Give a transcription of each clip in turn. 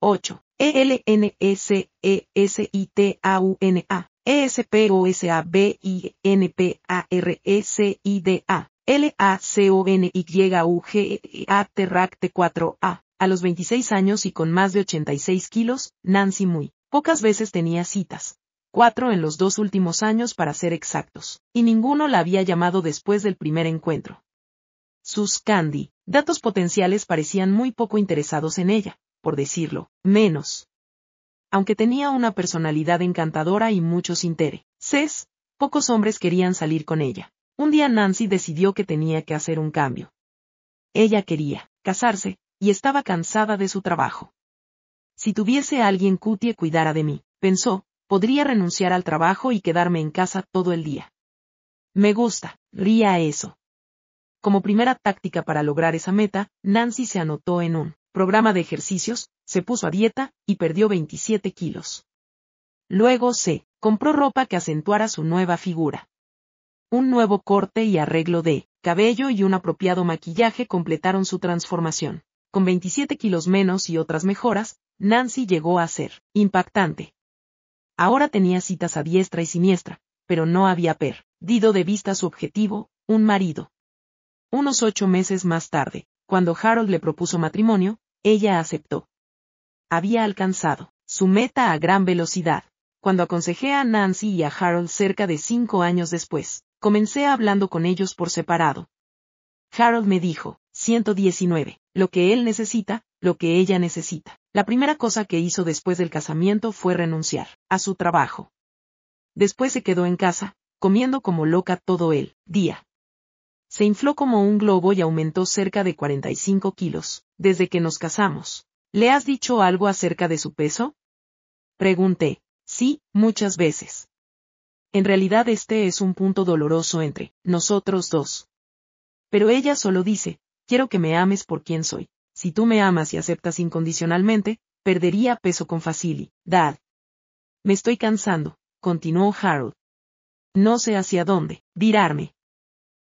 8. E-L-N-S-E-S-I-T-A-U-N-A. E-S-P-O-S-A-B-I-N-P-A-R-S-I-D-A. L-A-C-O-N-Y-U-G-A-T-RAC-T-4-A. A los 26 años y con más de 86 kilos, Nancy muy pocas veces tenía citas. Cuatro en los dos últimos años para ser exactos. Y ninguno la había llamado después del primer encuentro. Sus Candy, datos potenciales parecían muy poco interesados en ella, por decirlo, menos. Aunque tenía una personalidad encantadora y muchos intereses, pocos hombres querían salir con ella. Un día Nancy decidió que tenía que hacer un cambio. Ella quería casarse, y estaba cansada de su trabajo. Si tuviese alguien cutie cuidara de mí, pensó, podría renunciar al trabajo y quedarme en casa todo el día. Me gusta, ría eso. Como primera táctica para lograr esa meta, Nancy se anotó en un programa de ejercicios, se puso a dieta y perdió 27 kilos. Luego se compró ropa que acentuara su nueva figura. Un nuevo corte y arreglo de cabello y un apropiado maquillaje completaron su transformación. Con 27 kilos menos y otras mejoras, Nancy llegó a ser impactante. Ahora tenía citas a diestra y siniestra, pero no había perdido de vista su objetivo, un marido. Unos ocho meses más tarde, cuando Harold le propuso matrimonio, ella aceptó. Había alcanzado su meta a gran velocidad. Cuando aconsejé a Nancy y a Harold cerca de cinco años después, comencé hablando con ellos por separado. Harold me dijo, 119, lo que él necesita, lo que ella necesita. La primera cosa que hizo después del casamiento fue renunciar a su trabajo. Después se quedó en casa, comiendo como loca todo el día. Se infló como un globo y aumentó cerca de 45 kilos, desde que nos casamos. ¿Le has dicho algo acerca de su peso? Pregunté. Sí, muchas veces. En realidad este es un punto doloroso entre nosotros dos. Pero ella solo dice, quiero que me ames por quien soy. Si tú me amas y aceptas incondicionalmente, perdería peso con facilidad. Me estoy cansando, continuó Harold. No sé hacia dónde, virarme.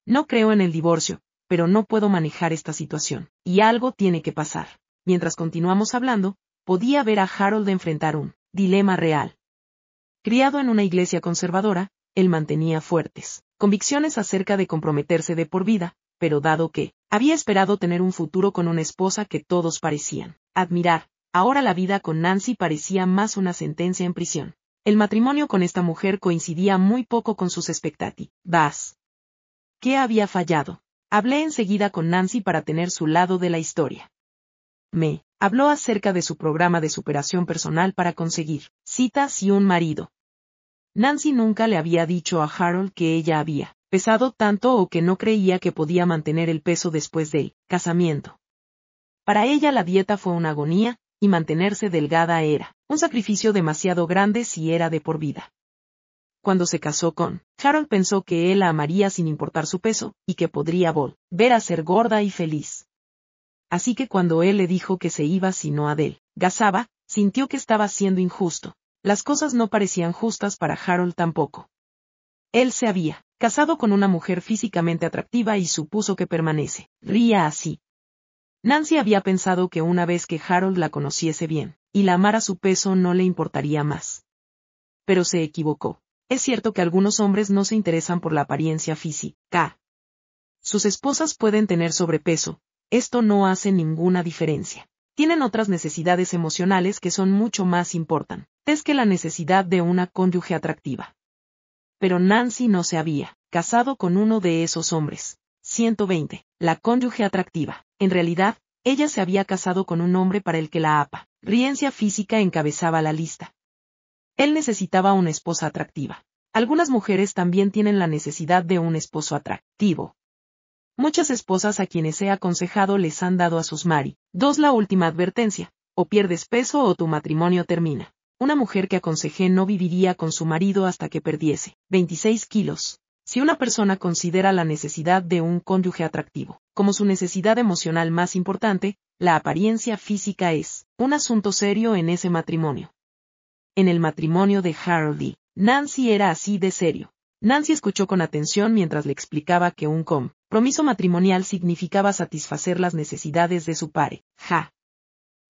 No creo en el divorcio, pero no puedo manejar esta situación, y algo tiene que pasar. Mientras continuamos hablando, podía ver a Harold enfrentar un dilema real. Criado en una iglesia conservadora, él mantenía fuertes convicciones acerca de comprometerse de por vida, pero dado que había esperado tener un futuro con una esposa que todos parecían admirar, ahora la vida con Nancy parecía más una sentencia en prisión. El matrimonio con esta mujer coincidía muy poco con sus expectativas. ¿Qué había fallado? Hablé enseguida con Nancy para tener su lado de la historia. Me habló acerca de su programa de superación personal para conseguir citas y un marido. Nancy nunca le había dicho a Harold que ella había pesado tanto o que no creía que podía mantener el peso después del casamiento. Para ella la dieta fue una agonía, y mantenerse delgada era un sacrificio demasiado grande si era de por vida cuando se casó con Harold pensó que él la amaría sin importar su peso, y que podría volver a ser gorda y feliz. Así que cuando él le dijo que se iba si no Adele, gazaba, sintió que estaba siendo injusto. Las cosas no parecían justas para Harold tampoco. Él se había casado con una mujer físicamente atractiva y supuso que permanece. Ría así. Nancy había pensado que una vez que Harold la conociese bien, y la amara su peso no le importaría más. Pero se equivocó. Es cierto que algunos hombres no se interesan por la apariencia física. Sus esposas pueden tener sobrepeso, esto no hace ninguna diferencia. Tienen otras necesidades emocionales que son mucho más importantes que la necesidad de una cónyuge atractiva. Pero Nancy no se había casado con uno de esos hombres. 120. La cónyuge atractiva. En realidad, ella se había casado con un hombre para el que la apariencia física encabezaba la lista. Él necesitaba una esposa atractiva. Algunas mujeres también tienen la necesidad de un esposo atractivo. Muchas esposas a quienes he aconsejado les han dado a sus mari. Dos la última advertencia, o pierdes peso o tu matrimonio termina. Una mujer que aconsejé no viviría con su marido hasta que perdiese 26 kilos. Si una persona considera la necesidad de un cónyuge atractivo como su necesidad emocional más importante, la apariencia física es un asunto serio en ese matrimonio en el matrimonio de Harold y Nancy era así de serio. Nancy escuchó con atención mientras le explicaba que un compromiso matrimonial significaba satisfacer las necesidades de su pare. Ja.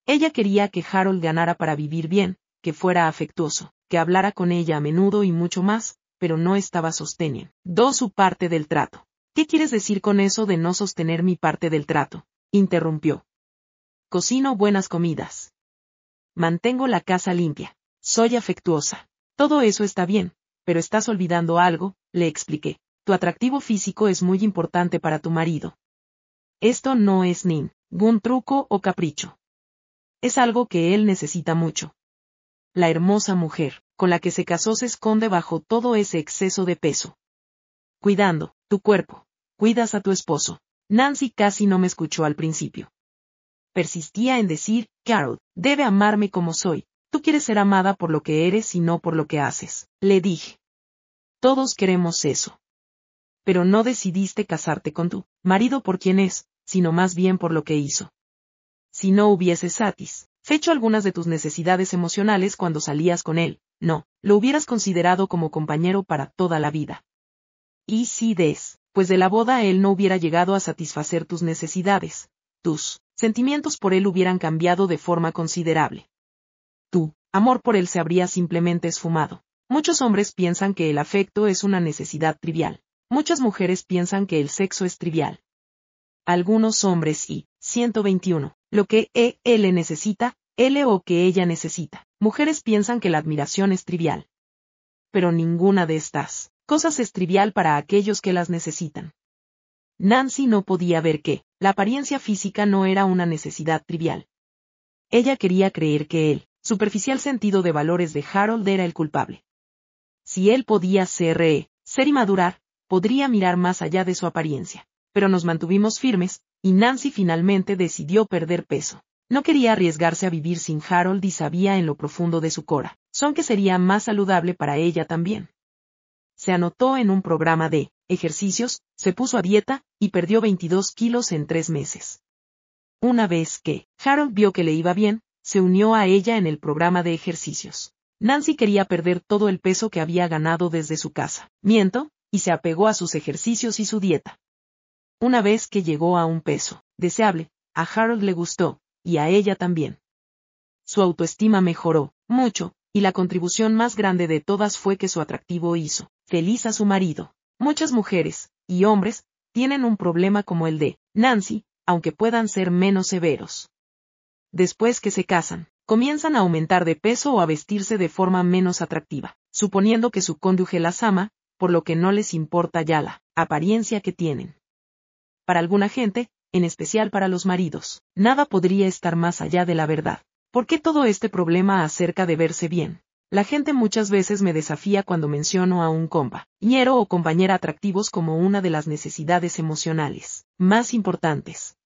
Ella quería que Harold ganara para vivir bien, que fuera afectuoso, que hablara con ella a menudo y mucho más, pero no estaba sosteniendo su parte del trato. ¿Qué quieres decir con eso de no sostener mi parte del trato? interrumpió. Cocino buenas comidas. Mantengo la casa limpia. Soy afectuosa. Todo eso está bien, pero estás olvidando algo, le expliqué. Tu atractivo físico es muy importante para tu marido. Esto no es ningún truco o capricho. Es algo que él necesita mucho. La hermosa mujer, con la que se casó se esconde bajo todo ese exceso de peso. Cuidando, tu cuerpo. Cuidas a tu esposo. Nancy casi no me escuchó al principio. Persistía en decir, Carol, debe amarme como soy. Tú quieres ser amada por lo que eres y no por lo que haces. Le dije. Todos queremos eso. Pero no decidiste casarte con tu marido por quien es, sino más bien por lo que hizo. Si no hubieses satisfecho algunas de tus necesidades emocionales cuando salías con él, no, lo hubieras considerado como compañero para toda la vida. Y si des, pues de la boda él no hubiera llegado a satisfacer tus necesidades, tus sentimientos por él hubieran cambiado de forma considerable. Tu amor por él se habría simplemente esfumado. Muchos hombres piensan que el afecto es una necesidad trivial. Muchas mujeres piensan que el sexo es trivial. Algunos hombres y, 121, lo que e, él necesita, él o que ella necesita. Mujeres piensan que la admiración es trivial. Pero ninguna de estas cosas es trivial para aquellos que las necesitan. Nancy no podía ver que, la apariencia física no era una necesidad trivial. Ella quería creer que el superficial sentido de valores de Harold era el culpable. Si él podía ser re, ser y madurar, podría mirar más allá de su apariencia. Pero nos mantuvimos firmes, y Nancy finalmente decidió perder peso. No quería arriesgarse a vivir sin Harold y sabía en lo profundo de su cora, son que sería más saludable para ella también. Se anotó en un programa de ejercicios, se puso a dieta, y perdió 22 kilos en tres meses. Una vez que Harold vio que le iba bien, se unió a ella en el programa de ejercicios. Nancy quería perder todo el peso que había ganado desde su casa. Miento, y se apegó a sus ejercicios y su dieta. Una vez que llegó a un peso deseable, a Harold le gustó, y a ella también. Su autoestima mejoró, mucho, y la contribución más grande de todas fue que su atractivo hizo feliz a su marido. Muchas mujeres, y hombres, tienen un problema como el de Nancy, aunque puedan ser menos severos. Después que se casan, comienzan a aumentar de peso o a vestirse de forma menos atractiva, suponiendo que su cónyuge las ama, por lo que no les importa ya la apariencia que tienen. Para alguna gente, en especial para los maridos. Nada podría estar más allá de la verdad. ¿Por qué todo este problema acerca de verse bien? La gente muchas veces me desafía cuando menciono a un compa, ñero o compañera atractivos como una de las necesidades emocionales más importantes.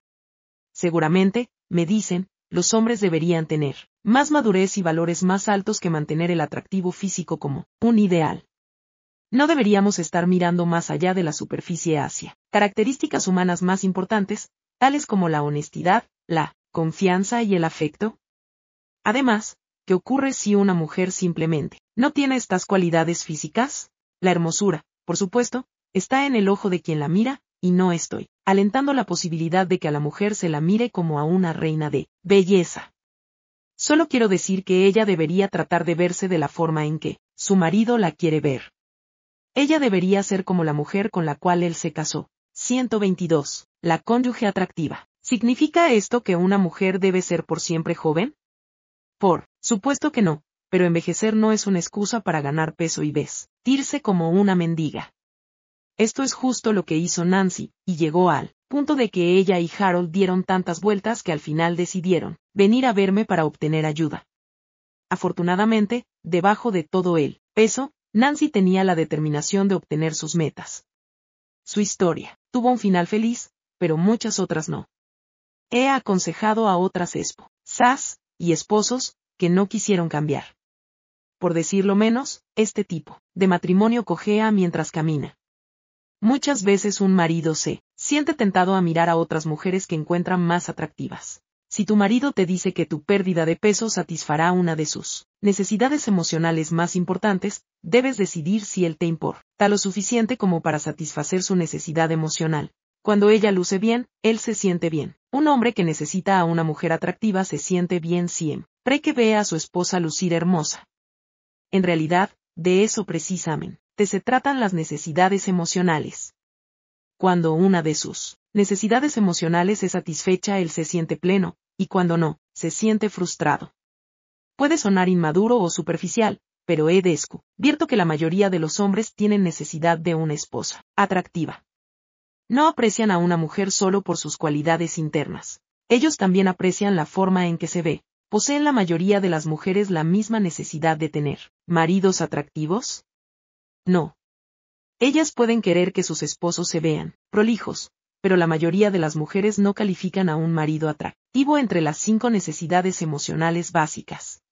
Seguramente, me dicen, los hombres deberían tener más madurez y valores más altos que mantener el atractivo físico como un ideal. No deberíamos estar mirando más allá de la superficie hacia características humanas más importantes, tales como la honestidad, la confianza y el afecto. Además, ¿qué ocurre si una mujer simplemente no tiene estas cualidades físicas? La hermosura, por supuesto, está en el ojo de quien la mira, y no estoy alentando la posibilidad de que a la mujer se la mire como a una reina de belleza. Solo quiero decir que ella debería tratar de verse de la forma en que su marido la quiere ver. Ella debería ser como la mujer con la cual él se casó. 122. La cónyuge atractiva. ¿Significa esto que una mujer debe ser por siempre joven? Por supuesto que no, pero envejecer no es una excusa para ganar peso y vestirse como una mendiga. Esto es justo lo que hizo Nancy, y llegó al punto de que ella y Harold dieron tantas vueltas que al final decidieron venir a verme para obtener ayuda. Afortunadamente, debajo de todo el peso, Nancy tenía la determinación de obtener sus metas. Su historia tuvo un final feliz, pero muchas otras no. He aconsejado a otras espo, sas, y esposos, que no quisieron cambiar. Por decirlo menos, este tipo de matrimonio cojea mientras camina. Muchas veces un marido se siente tentado a mirar a otras mujeres que encuentran más atractivas. Si tu marido te dice que tu pérdida de peso satisfará una de sus necesidades emocionales más importantes, debes decidir si él te importa lo suficiente como para satisfacer su necesidad emocional. Cuando ella luce bien, él se siente bien. Un hombre que necesita a una mujer atractiva se siente bien siempre que ve a su esposa lucir hermosa. En realidad, de eso precisamente se tratan las necesidades emocionales. Cuando una de sus necesidades emocionales es satisfecha, él se siente pleno, y cuando no, se siente frustrado. Puede sonar inmaduro o superficial, pero he descubierto que la mayoría de los hombres tienen necesidad de una esposa atractiva. No aprecian a una mujer solo por sus cualidades internas. Ellos también aprecian la forma en que se ve. ¿Poseen la mayoría de las mujeres la misma necesidad de tener maridos atractivos? No. Ellas pueden querer que sus esposos se vean prolijos, pero la mayoría de las mujeres no califican a un marido atractivo entre las cinco necesidades emocionales básicas.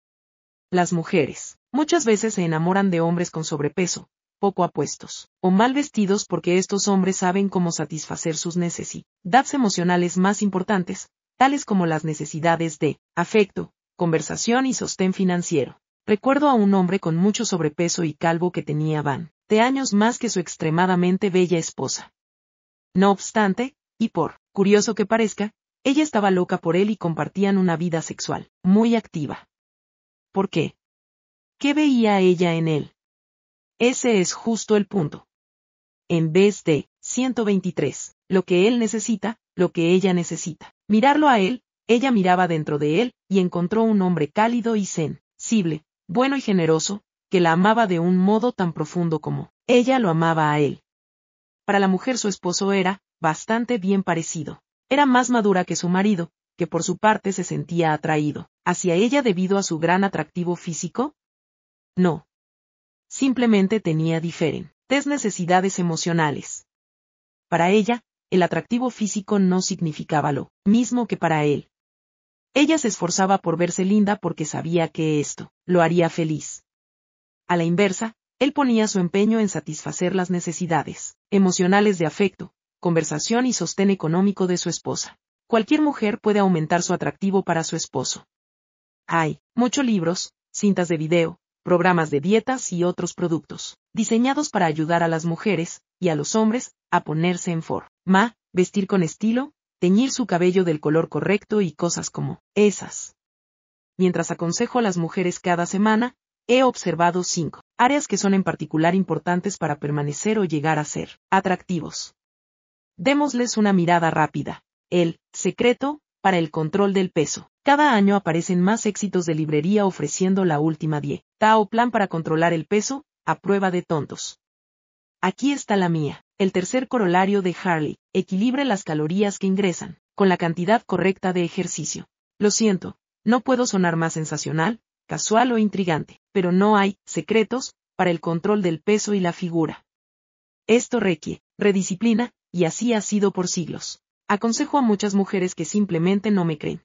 Las mujeres, muchas veces se enamoran de hombres con sobrepeso, poco apuestos, o mal vestidos porque estos hombres saben cómo satisfacer sus necesidades emocionales más importantes, tales como las necesidades de afecto, conversación y sostén financiero. Recuerdo a un hombre con mucho sobrepeso y calvo que tenía van de años más que su extremadamente bella esposa. No obstante, y por curioso que parezca, ella estaba loca por él y compartían una vida sexual muy activa. ¿Por qué? ¿Qué veía ella en él? Ese es justo el punto. En vez de 123, lo que él necesita, lo que ella necesita. Mirarlo a él, ella miraba dentro de él y encontró un hombre cálido y sensible, bueno y generoso, que la amaba de un modo tan profundo como ella lo amaba a él. Para la mujer su esposo era, bastante bien parecido. Era más madura que su marido, que por su parte se sentía atraído, hacia ella debido a su gran atractivo físico? No. Simplemente tenía diferentes necesidades emocionales. Para ella, el atractivo físico no significaba lo mismo que para él. Ella se esforzaba por verse linda porque sabía que esto lo haría feliz. A la inversa, él ponía su empeño en satisfacer las necesidades emocionales de afecto, conversación y sostén económico de su esposa. Cualquier mujer puede aumentar su atractivo para su esposo. Hay muchos libros, cintas de video, programas de dietas y otros productos, diseñados para ayudar a las mujeres, y a los hombres, a ponerse en forma, vestir con estilo, teñir su cabello del color correcto y cosas como esas. Mientras aconsejo a las mujeres cada semana, he observado cinco áreas que son en particular importantes para permanecer o llegar a ser atractivos. Démosles una mirada rápida. El secreto para el control del peso. Cada año aparecen más éxitos de librería ofreciendo la última dieta o plan para controlar el peso, a prueba de tontos. Aquí está la mía. El tercer corolario de Harley, equilibre las calorías que ingresan, con la cantidad correcta de ejercicio. Lo siento, no puedo sonar más sensacional, casual o intrigante, pero no hay secretos para el control del peso y la figura. Esto requiere redisciplina, y así ha sido por siglos. Aconsejo a muchas mujeres que simplemente no me creen.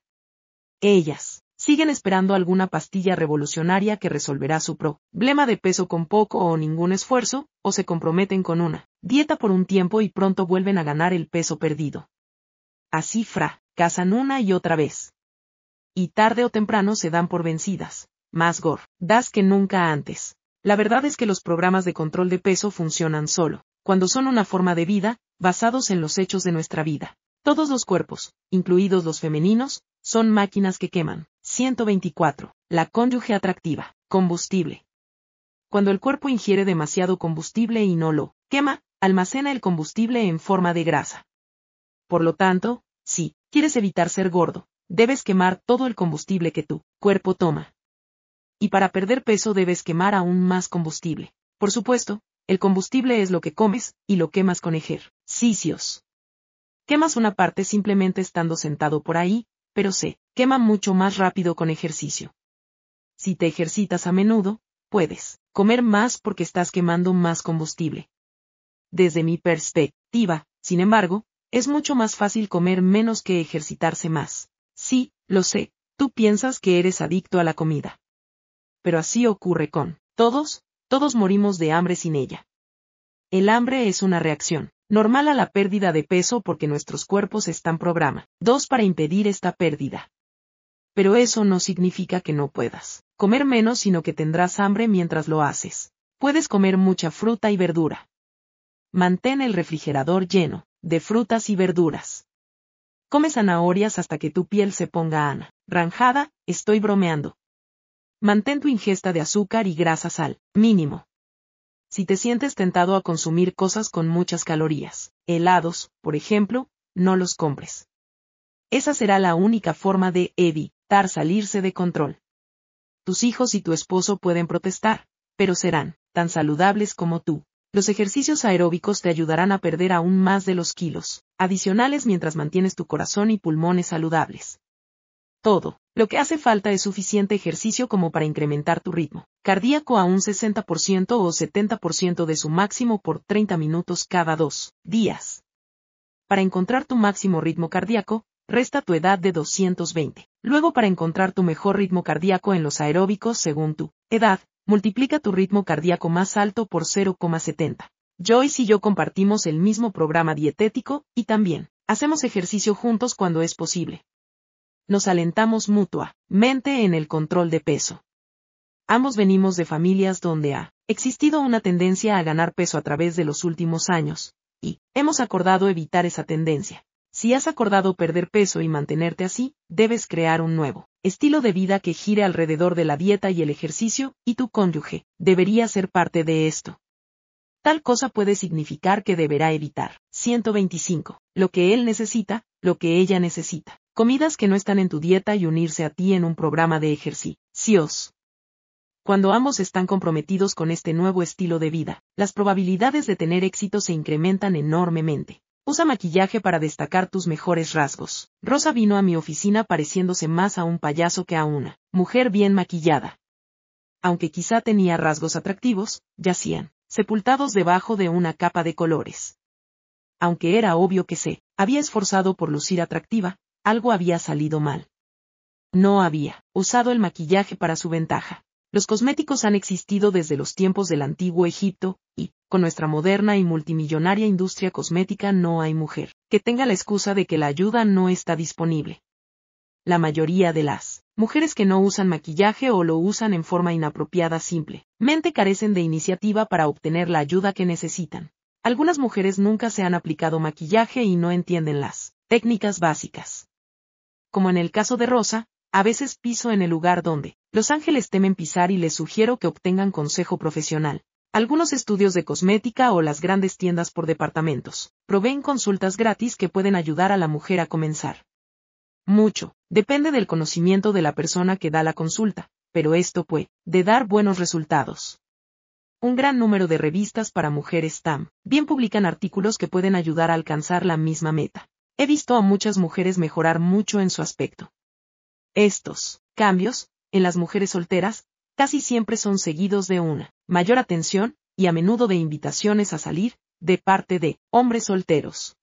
Ellas siguen esperando alguna pastilla revolucionaria que resolverá su problema de peso con poco o ningún esfuerzo, o se comprometen con una dieta por un tiempo y pronto vuelven a ganar el peso perdido. Así fra, casan una y otra vez. Y tarde o temprano se dan por vencidas, más das que nunca antes. La verdad es que los programas de control de peso funcionan solo, cuando son una forma de vida, basados en los hechos de nuestra vida. Todos los cuerpos, incluidos los femeninos, son máquinas que queman. 124. La cónyuge atractiva. Combustible. Cuando el cuerpo ingiere demasiado combustible y no lo quema, almacena el combustible en forma de grasa. Por lo tanto, si quieres evitar ser gordo, debes quemar todo el combustible que tu cuerpo toma. Y para perder peso debes quemar aún más combustible. Por supuesto, el combustible es lo que comes, y lo quemas con ejercicios. Quemas una parte simplemente estando sentado por ahí, pero se quema mucho más rápido con ejercicio. Si te ejercitas a menudo, puedes comer más porque estás quemando más combustible. Desde mi perspectiva, sin embargo, es mucho más fácil comer menos que ejercitarse más. Sí, lo sé, tú piensas que eres adicto a la comida. Pero así ocurre con todos, todos morimos de hambre sin ella. El hambre es una reacción normal a la pérdida de peso porque nuestros cuerpos están programa. Dos para impedir esta pérdida. Pero eso no significa que no puedas comer menos, sino que tendrás hambre mientras lo haces. Puedes comer mucha fruta y verdura. Mantén el refrigerador lleno de frutas y verduras. Come zanahorias hasta que tu piel se ponga ana. Ranjada, estoy bromeando. Mantén tu ingesta de azúcar y grasas al mínimo. Si te sientes tentado a consumir cosas con muchas calorías, helados, por ejemplo, no los compres. Esa será la única forma de evitar salirse de control. Tus hijos y tu esposo pueden protestar, pero serán tan saludables como tú. Los ejercicios aeróbicos te ayudarán a perder aún más de los kilos adicionales mientras mantienes tu corazón y pulmones saludables. Todo. Lo que hace falta es suficiente ejercicio como para incrementar tu ritmo cardíaco a un 60% o 70% de su máximo por 30 minutos cada dos días. Para encontrar tu máximo ritmo cardíaco, resta tu edad de 220. Luego para encontrar tu mejor ritmo cardíaco en los aeróbicos según tu edad, multiplica tu ritmo cardíaco más alto por 0,70. Joyce y yo compartimos el mismo programa dietético, y también, hacemos ejercicio juntos cuando es posible. Nos alentamos mutuamente en el control de peso. Ambos venimos de familias donde ha existido una tendencia a ganar peso a través de los últimos años, y hemos acordado evitar esa tendencia. Si has acordado perder peso y mantenerte así, debes crear un nuevo estilo de vida que gire alrededor de la dieta y el ejercicio, y tu cónyuge debería ser parte de esto. Tal cosa puede significar que deberá evitar 125, lo que él necesita, lo que ella necesita, comidas que no están en tu dieta y unirse a ti en un programa de ejercicios. Cuando ambos están comprometidos con este nuevo estilo de vida, las probabilidades de tener éxito se incrementan enormemente. Usa maquillaje para destacar tus mejores rasgos. Rosa vino a mi oficina pareciéndose más a un payaso que a una mujer bien maquillada. Aunque quizá tenía rasgos atractivos, yacían, sepultados debajo de una capa de colores. Aunque era obvio que se había esforzado por lucir atractiva, algo había salido mal. No había usado el maquillaje para su ventaja. Los cosméticos han existido desde los tiempos del antiguo Egipto, y, con nuestra moderna y multimillonaria industria cosmética no hay mujer que tenga la excusa de que la ayuda no está disponible. La mayoría de las mujeres que no usan maquillaje o lo usan en forma inapropiada simplemente carecen de iniciativa para obtener la ayuda que necesitan. Algunas mujeres nunca se han aplicado maquillaje y no entienden las técnicas básicas. Como en el caso de Rosa, a veces piso en el lugar donde los ángeles temen pisar y les sugiero que obtengan consejo profesional. Algunos estudios de cosmética o las grandes tiendas por departamentos proveen consultas gratis que pueden ayudar a la mujer a comenzar. Mucho, depende del conocimiento de la persona que da la consulta, pero esto puede de dar buenos resultados. Un gran número de revistas para mujeres TAM bien publican artículos que pueden ayudar a alcanzar la misma meta. He visto a muchas mujeres mejorar mucho en su aspecto. Estos cambios, en las mujeres solteras, casi siempre son seguidos de una mayor atención, y a menudo de invitaciones a salir, de parte de hombres solteros.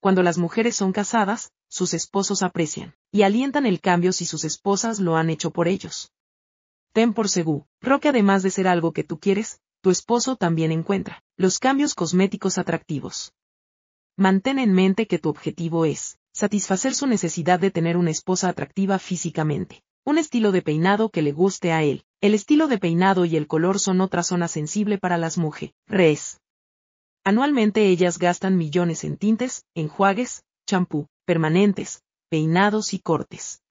Cuando las mujeres son casadas, sus esposos aprecian y alientan el cambio si sus esposas lo han hecho por ellos. Ten por seguro, que además de ser algo que tú quieres, tu esposo también encuentra los cambios cosméticos atractivos. Mantén en mente que tu objetivo es satisfacer su necesidad de tener una esposa atractiva físicamente. Un estilo de peinado que le guste a él. El estilo de peinado y el color son otra zona sensible para las mujeres. Anualmente ellas gastan millones en tintes, enjuagues, champú, permanentes, peinados y cortes.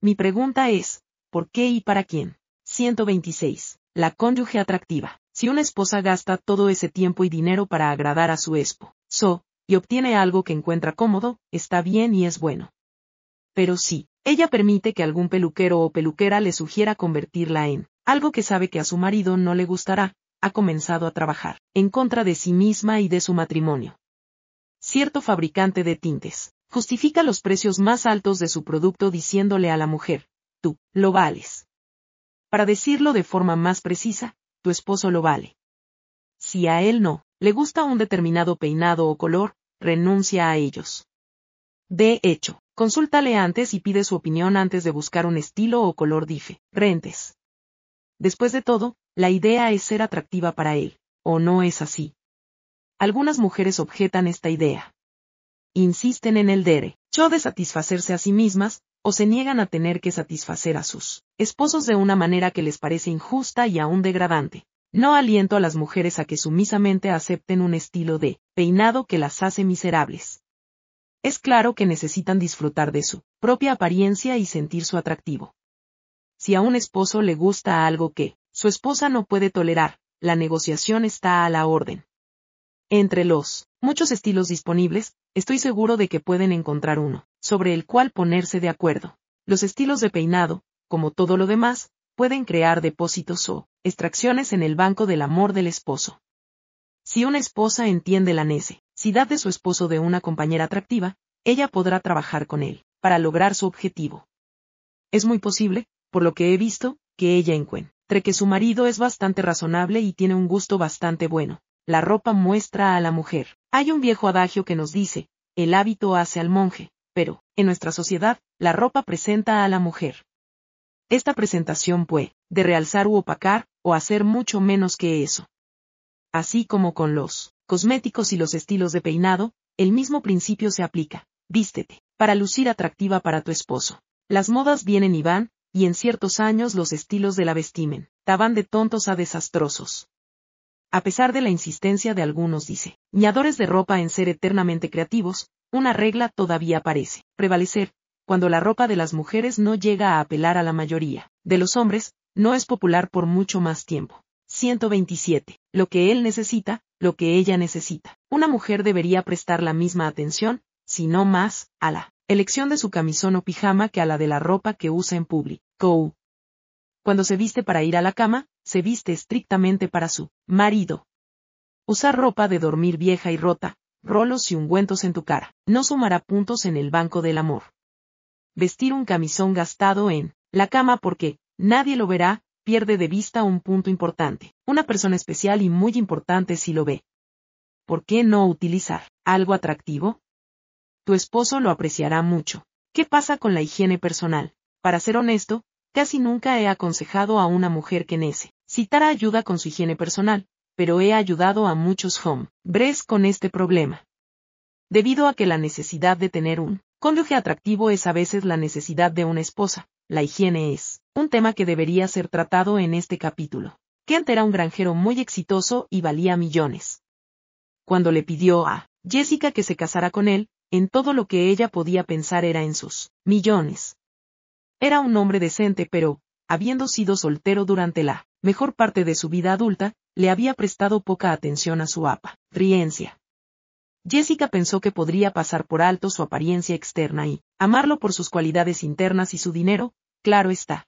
Mi pregunta es, ¿por qué y para quién? 126. La cónyuge atractiva. Si una esposa gasta todo ese tiempo y dinero para agradar a su esposo, y obtiene algo que encuentra cómodo, está bien y es bueno. Pero sí, ella permite que algún peluquero o peluquera le sugiera convertirla en algo que sabe que a su marido no le gustará, ha comenzado a trabajar en contra de sí misma y de su matrimonio. Cierto fabricante de tintes justifica los precios más altos de su producto diciéndole a la mujer, tú, lo vales. Para decirlo de forma más precisa, tu esposo lo vale. Si a él no, le gusta un determinado peinado o color, renuncia a ellos. De hecho, consúltale antes y pide su opinión antes de buscar un estilo o color diferentes. Después de todo, la idea es ser atractiva para él, ¿o no es así? Algunas mujeres objetan esta idea. Insisten en el derecho de satisfacerse a sí mismas, o se niegan a tener que satisfacer a sus esposos de una manera que les parece injusta y aún degradante. No aliento a las mujeres a que sumisamente acepten un estilo de peinado que las hace miserables. es claro que necesitan disfrutar de su propia apariencia y sentir su atractivo. Si a un esposo le gusta algo que su esposa no puede tolerar, la negociación está a la orden. Entre los muchos estilos disponibles, estoy seguro de que pueden encontrar uno, sobre el cual ponerse de acuerdo. Los estilos de peinado, como todo lo demás, pueden crear depósitos o extracciones en el banco del amor del esposo. Si una esposa entiende la necesidad de su esposo de una compañera atractiva, ella podrá trabajar con él, para lograr su objetivo. Es muy posible, por lo que he visto, que ella encuentre que su marido es bastante razonable y tiene un gusto bastante bueno. La ropa muestra a la mujer. Hay un viejo adagio que nos dice, el hábito hace al monje, pero, en nuestra sociedad, la ropa presenta a la mujer. Esta presentación puede, de realzar u opacar, o hacer mucho menos que eso. Así como con los cosméticos y los estilos de peinado, el mismo principio se aplica. Vístete, para lucir atractiva para tu esposo. Las modas vienen y van, y en ciertos años los estilos de la vestimen, taban de tontos a desastrosos. A pesar de la insistencia de algunos diseñadores de ropa en ser eternamente creativos, una regla todavía parece prevalecer, cuando la ropa de las mujeres no llega a apelar a la mayoría de los hombres, no es popular por mucho más tiempo. 127. Lo que él necesita, lo que ella necesita. Una mujer debería prestar la misma atención, si no más, a la elección de su camisón o pijama que a la de la ropa que usa en público. Cuando se viste para ir a la cama, se viste estrictamente para su marido. Usar ropa de dormir vieja y rota, rolos y ungüentos en tu cara, no sumará puntos en el banco del amor. Vestir un camisón gastado en la cama porque nadie lo verá, pierde de vista un punto importante. Una persona especial y muy importante si lo ve. ¿Por qué no utilizar algo atractivo? Tu esposo lo apreciará mucho. ¿Qué pasa con la higiene personal? Para ser honesto, casi nunca he aconsejado a una mujer que necesitara ayuda con su higiene personal, pero he ayudado a muchos hombres con este problema. Debido a que la necesidad de tener un cónyuge atractivo es a veces la necesidad de una esposa, la higiene es un tema que debería ser tratado en este capítulo. Kent era un granjero muy exitoso y valía millones. Cuando le pidió a Jessica que se casara con él, en todo lo que ella podía pensar era en sus millones. Era un hombre decente pero, habiendo sido soltero durante la mejor parte de su vida adulta, le había prestado poca atención a su apariencia. Jessica pensó que podría pasar por alto su apariencia externa y amarlo por sus cualidades internas y su dinero, claro está.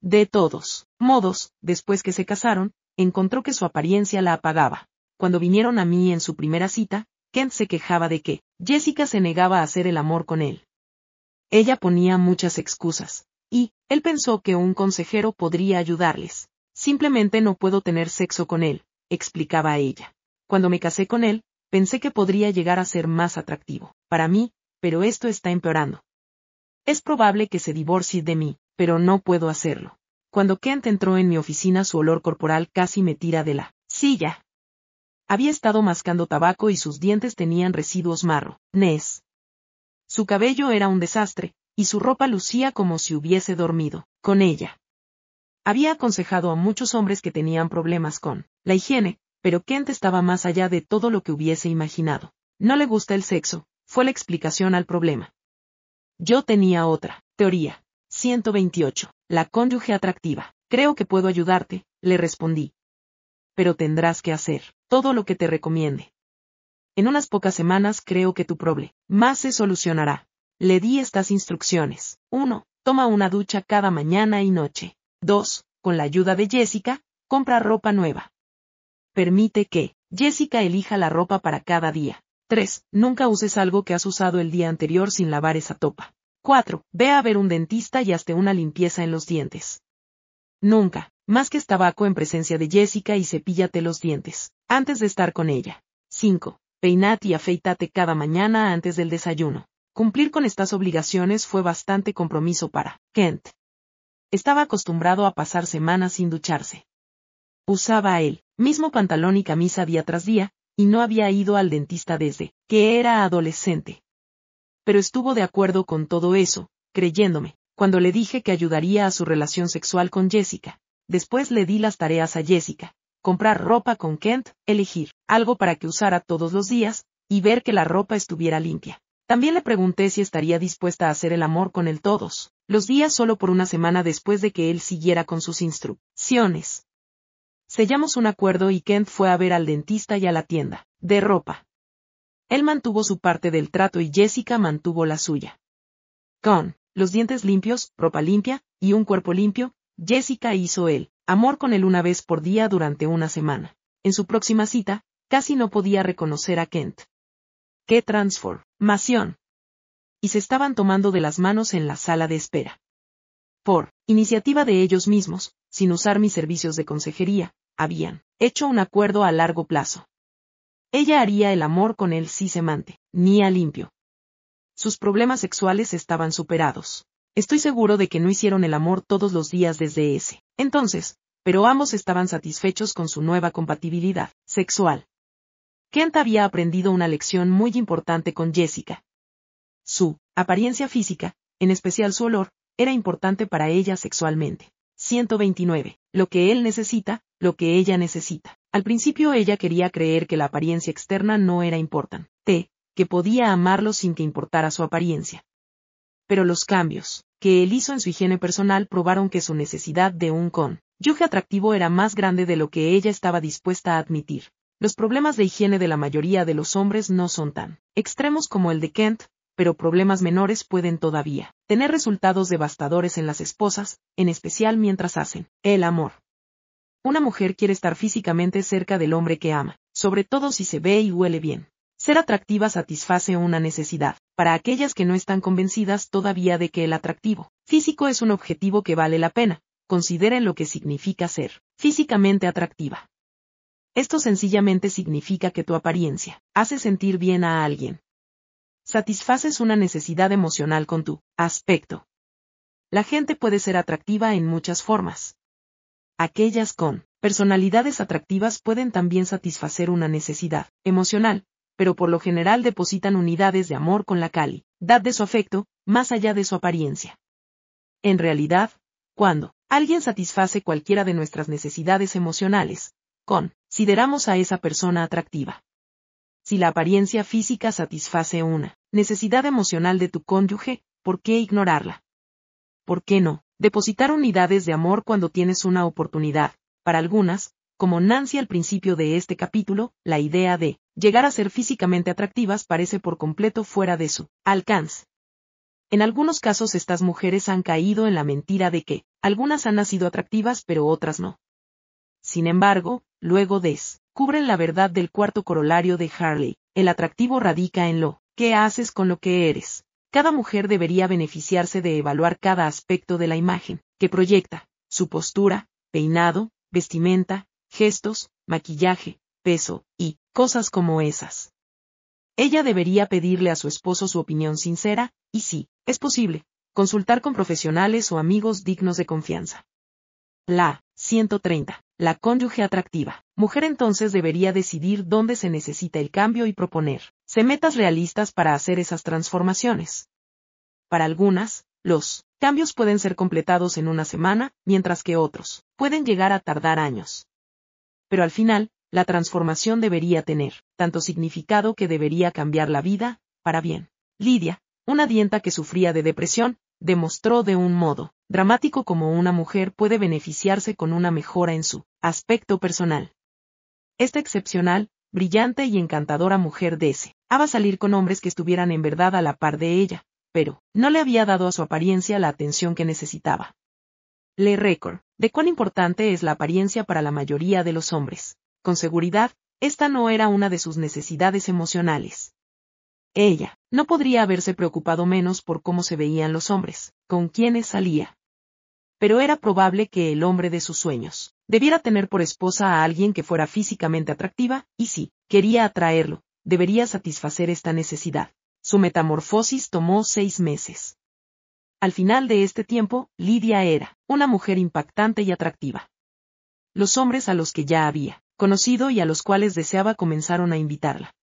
De todos modos, después que se casaron, encontró que su apariencia la apagaba. Cuando vinieron a mí en su primera cita, Kent se quejaba de que Jessica se negaba a hacer el amor con él. Ella ponía muchas excusas, y, él pensó que un consejero podría ayudarles. Simplemente no puedo tener sexo con él, explicaba ella. Cuando me casé con él, pensé que podría llegar a ser más atractivo, para mí, pero esto está empeorando. Es probable que se divorcie de mí, pero no puedo hacerlo. Cuando Kent entró en mi oficina su olor corporal casi me tira de la silla. Había estado mascando tabaco y sus dientes tenían residuos marro, Nes. Su cabello era un desastre, y su ropa lucía como si hubiese dormido, con ella. Había aconsejado a muchos hombres que tenían problemas con la higiene, pero Kent estaba más allá de todo lo que hubiese imaginado. No le gusta el sexo, fue la explicación al problema. Yo tenía otra teoría. 128. La cónyuge atractiva. Creo que puedo ayudarte, le respondí. Pero tendrás que hacer todo lo que te recomiende. En unas pocas semanas creo que tu problema se solucionará. Le di estas instrucciones. 1. Toma una ducha cada mañana y noche. 2. Con la ayuda de Jessica, compra ropa nueva. Permite que Jessica elija la ropa para cada día. 3. Nunca uses algo que has usado el día anterior sin lavar esa topa. 4. Ve a ver un dentista y hazte una limpieza en los dientes. Nunca, más que tabaco en presencia de Jessica y cepíllate los dientes, antes de estar con ella. 5 peinate y afeitate cada mañana antes del desayuno. Cumplir con estas obligaciones fue bastante compromiso para Kent. Estaba acostumbrado a pasar semanas sin ducharse. Usaba él mismo pantalón y camisa día tras día, y no había ido al dentista desde que era adolescente. Pero estuvo de acuerdo con todo eso, creyéndome, cuando le dije que ayudaría a su relación sexual con Jessica. Después le di las tareas a Jessica, comprar ropa con Kent, elegir algo para que usara todos los días, y ver que la ropa estuviera limpia. También le pregunté si estaría dispuesta a hacer el amor con él todos, los días solo por una semana después de que él siguiera con sus instrucciones. Sellamos un acuerdo y Kent fue a ver al dentista y a la tienda, de ropa. Él mantuvo su parte del trato y Jessica mantuvo la suya. Con los dientes limpios, ropa limpia, y un cuerpo limpio, Jessica hizo él, amor con él una vez por día durante una semana. En su próxima cita, casi no podía reconocer a Kent. ¡Qué transformación! Y se estaban tomando de las manos en la sala de espera. Por iniciativa de ellos mismos, sin usar mis servicios de consejería, habían hecho un acuerdo a largo plazo. Ella haría el amor con él si se mante, ni limpio. Sus problemas sexuales estaban superados. Estoy seguro de que no hicieron el amor todos los días desde ese. Entonces, pero ambos estaban satisfechos con su nueva compatibilidad sexual. Kent había aprendido una lección muy importante con Jessica. Su apariencia física, en especial su olor, era importante para ella sexualmente. 129. Lo que él necesita, lo que ella necesita. Al principio ella quería creer que la apariencia externa no era importante, que podía amarlo sin que importara su apariencia. Pero los cambios que él hizo en su higiene personal probaron que su necesidad de un con yuge atractivo era más grande de lo que ella estaba dispuesta a admitir. Los problemas de higiene de la mayoría de los hombres no son tan extremos como el de Kent, pero problemas menores pueden todavía tener resultados devastadores en las esposas, en especial mientras hacen el amor. Una mujer quiere estar físicamente cerca del hombre que ama, sobre todo si se ve y huele bien. Ser atractiva satisface una necesidad, para aquellas que no están convencidas todavía de que el atractivo físico es un objetivo que vale la pena, consideren lo que significa ser físicamente atractiva. Esto sencillamente significa que tu apariencia hace sentir bien a alguien. Satisfaces una necesidad emocional con tu aspecto. La gente puede ser atractiva en muchas formas. Aquellas con personalidades atractivas pueden también satisfacer una necesidad emocional, pero por lo general depositan unidades de amor con la calidad de su afecto, más allá de su apariencia. En realidad, cuando alguien satisface cualquiera de nuestras necesidades emocionales, consideramos a esa persona atractiva. Si la apariencia física satisface una necesidad emocional de tu cónyuge, ¿por qué ignorarla? ¿Por qué no? Depositar unidades de amor cuando tienes una oportunidad. Para algunas, como Nancy al principio de este capítulo, la idea de llegar a ser físicamente atractivas parece por completo fuera de su alcance. En algunos casos estas mujeres han caído en la mentira de que algunas han nacido atractivas pero otras no. Sin embargo, luego descubren la verdad del cuarto corolario de Harley, el atractivo radica en lo que haces con lo que eres. Cada mujer debería beneficiarse de evaluar cada aspecto de la imagen, que proyecta, su postura, peinado, vestimenta, gestos, maquillaje, peso, y cosas como esas. Ella debería pedirle a su esposo su opinión sincera, y si, es posible, consultar con profesionales o amigos dignos de confianza. La 130. La cónyuge atractiva. Mujer entonces debería decidir dónde se necesita el cambio y proponer se metas realistas para hacer esas transformaciones. Para algunas, los cambios pueden ser completados en una semana, mientras que otros pueden llegar a tardar años. Pero al final, la transformación debería tener tanto significado que debería cambiar la vida, para bien. Lidia, una dienta que sufría de depresión, demostró de un modo dramático cómo una mujer puede beneficiarse con una mejora en su aspecto personal. Esta excepcional, brillante y encantadora mujer salir con hombres que estuvieran en verdad a la par de ella, pero no le había dado a su apariencia la atención que necesitaba. Le récord de cuán importante es la apariencia para la mayoría de los hombres. Con seguridad, esta no era una de sus necesidades emocionales. Ella no podría haberse preocupado menos por cómo se veían los hombres, con quienes salía. Pero era probable que el hombre de sus sueños debiera tener por esposa a alguien que fuera físicamente atractiva, y si quería atraerlo, debería satisfacer esta necesidad. Su metamorfosis tomó seis meses. Al final de este tiempo, Lidia era una mujer impactante y atractiva. Los hombres a los que ya había conocido y a los cuales deseaba comenzaron a invitarla.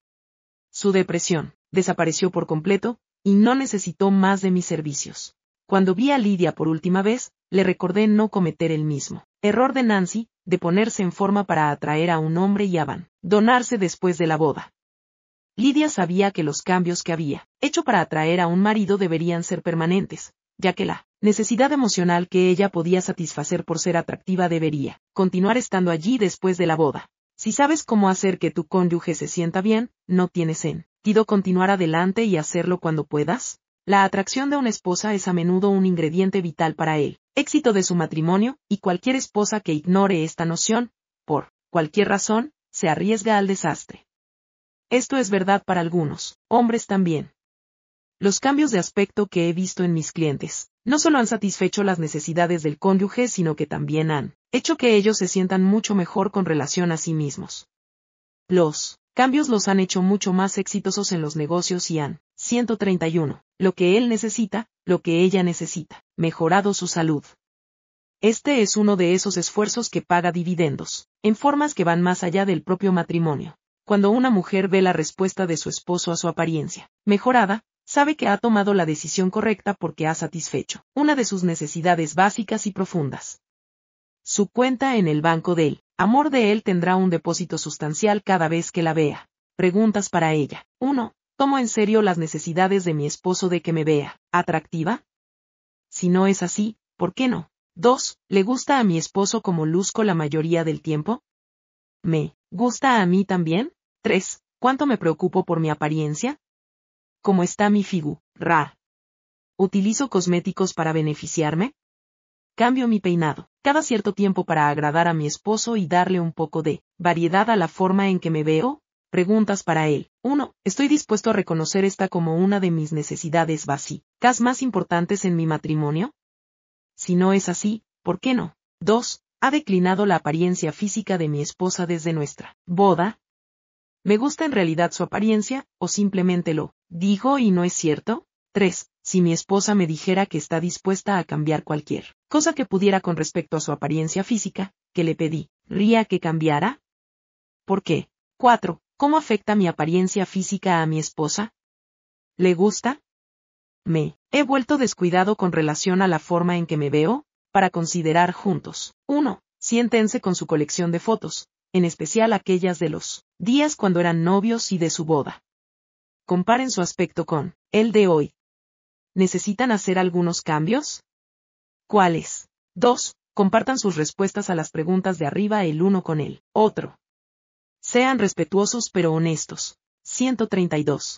Su depresión desapareció por completo, y no necesitó más de mis servicios. Cuando vi a Lidia por última vez, le recordé no cometer el mismo error de Nancy, de ponerse en forma para atraer a un hombre y abandonarse después de la boda. Lidia sabía que los cambios que había hecho para atraer a un marido deberían ser permanentes, ya que la necesidad emocional que ella podía satisfacer por ser atractiva debería continuar estando allí después de la boda. Si sabes cómo hacer que tu cónyuge se sienta bien, no tienes sentido continuar adelante y hacerlo cuando puedas. La atracción de una esposa es a menudo un ingrediente vital para el éxito de su matrimonio, y cualquier esposa que ignore esta noción, por cualquier razón, se arriesga al desastre. Esto es verdad para algunos, hombres también. Los cambios de aspecto que he visto en mis clientes, no solo han satisfecho las necesidades del cónyuge, sino que también han hecho que ellos se sientan mucho mejor con relación a sí mismos. Los cambios los han hecho mucho más exitosos en los negocios y han, 131, lo que él necesita, lo que ella necesita, mejorado su salud. Este es uno de esos esfuerzos que paga dividendos, en formas que van más allá del propio matrimonio cuando una mujer ve la respuesta de su esposo a su apariencia mejorada, sabe que ha tomado la decisión correcta porque ha satisfecho una de sus necesidades básicas y profundas. Su cuenta en el banco de él, amor de él tendrá un depósito sustancial cada vez que la vea. Preguntas para ella. 1. ¿Tomo en serio las necesidades de mi esposo de que me vea atractiva? Si no es así, ¿por qué no? 2. ¿Le gusta a mi esposo como luzco la mayoría del tiempo? ¿Me gusta a mí también? 3. ¿Cuánto me preocupo por mi apariencia? ¿Cómo está mi figu? Ra. ¿Utilizo cosméticos para beneficiarme? Cambio mi peinado, cada cierto tiempo para agradar a mi esposo y darle un poco de variedad a la forma en que me veo. Preguntas para él. 1. Estoy dispuesto a reconocer esta como una de mis necesidades básicas más importantes en mi matrimonio. Si no es así, ¿por qué no? 2. Ha declinado la apariencia física de mi esposa desde nuestra boda, ¿Me gusta en realidad su apariencia, o simplemente lo digo y no es cierto? 3. Si mi esposa me dijera que está dispuesta a cambiar cualquier cosa que pudiera con respecto a su apariencia física, que le pedí, ¿ría que cambiara? ¿Por qué? 4. ¿Cómo afecta mi apariencia física a mi esposa? ¿Le gusta? Me he vuelto descuidado con relación a la forma en que me veo, para considerar juntos. 1. Siéntense con su colección de fotos, en especial aquellas de los días cuando eran novios y de su boda. Comparen su aspecto con el de hoy. ¿Necesitan hacer algunos cambios? ¿Cuáles? 2. Compartan sus respuestas a las preguntas de arriba el uno con el otro. Sean respetuosos pero honestos. 132.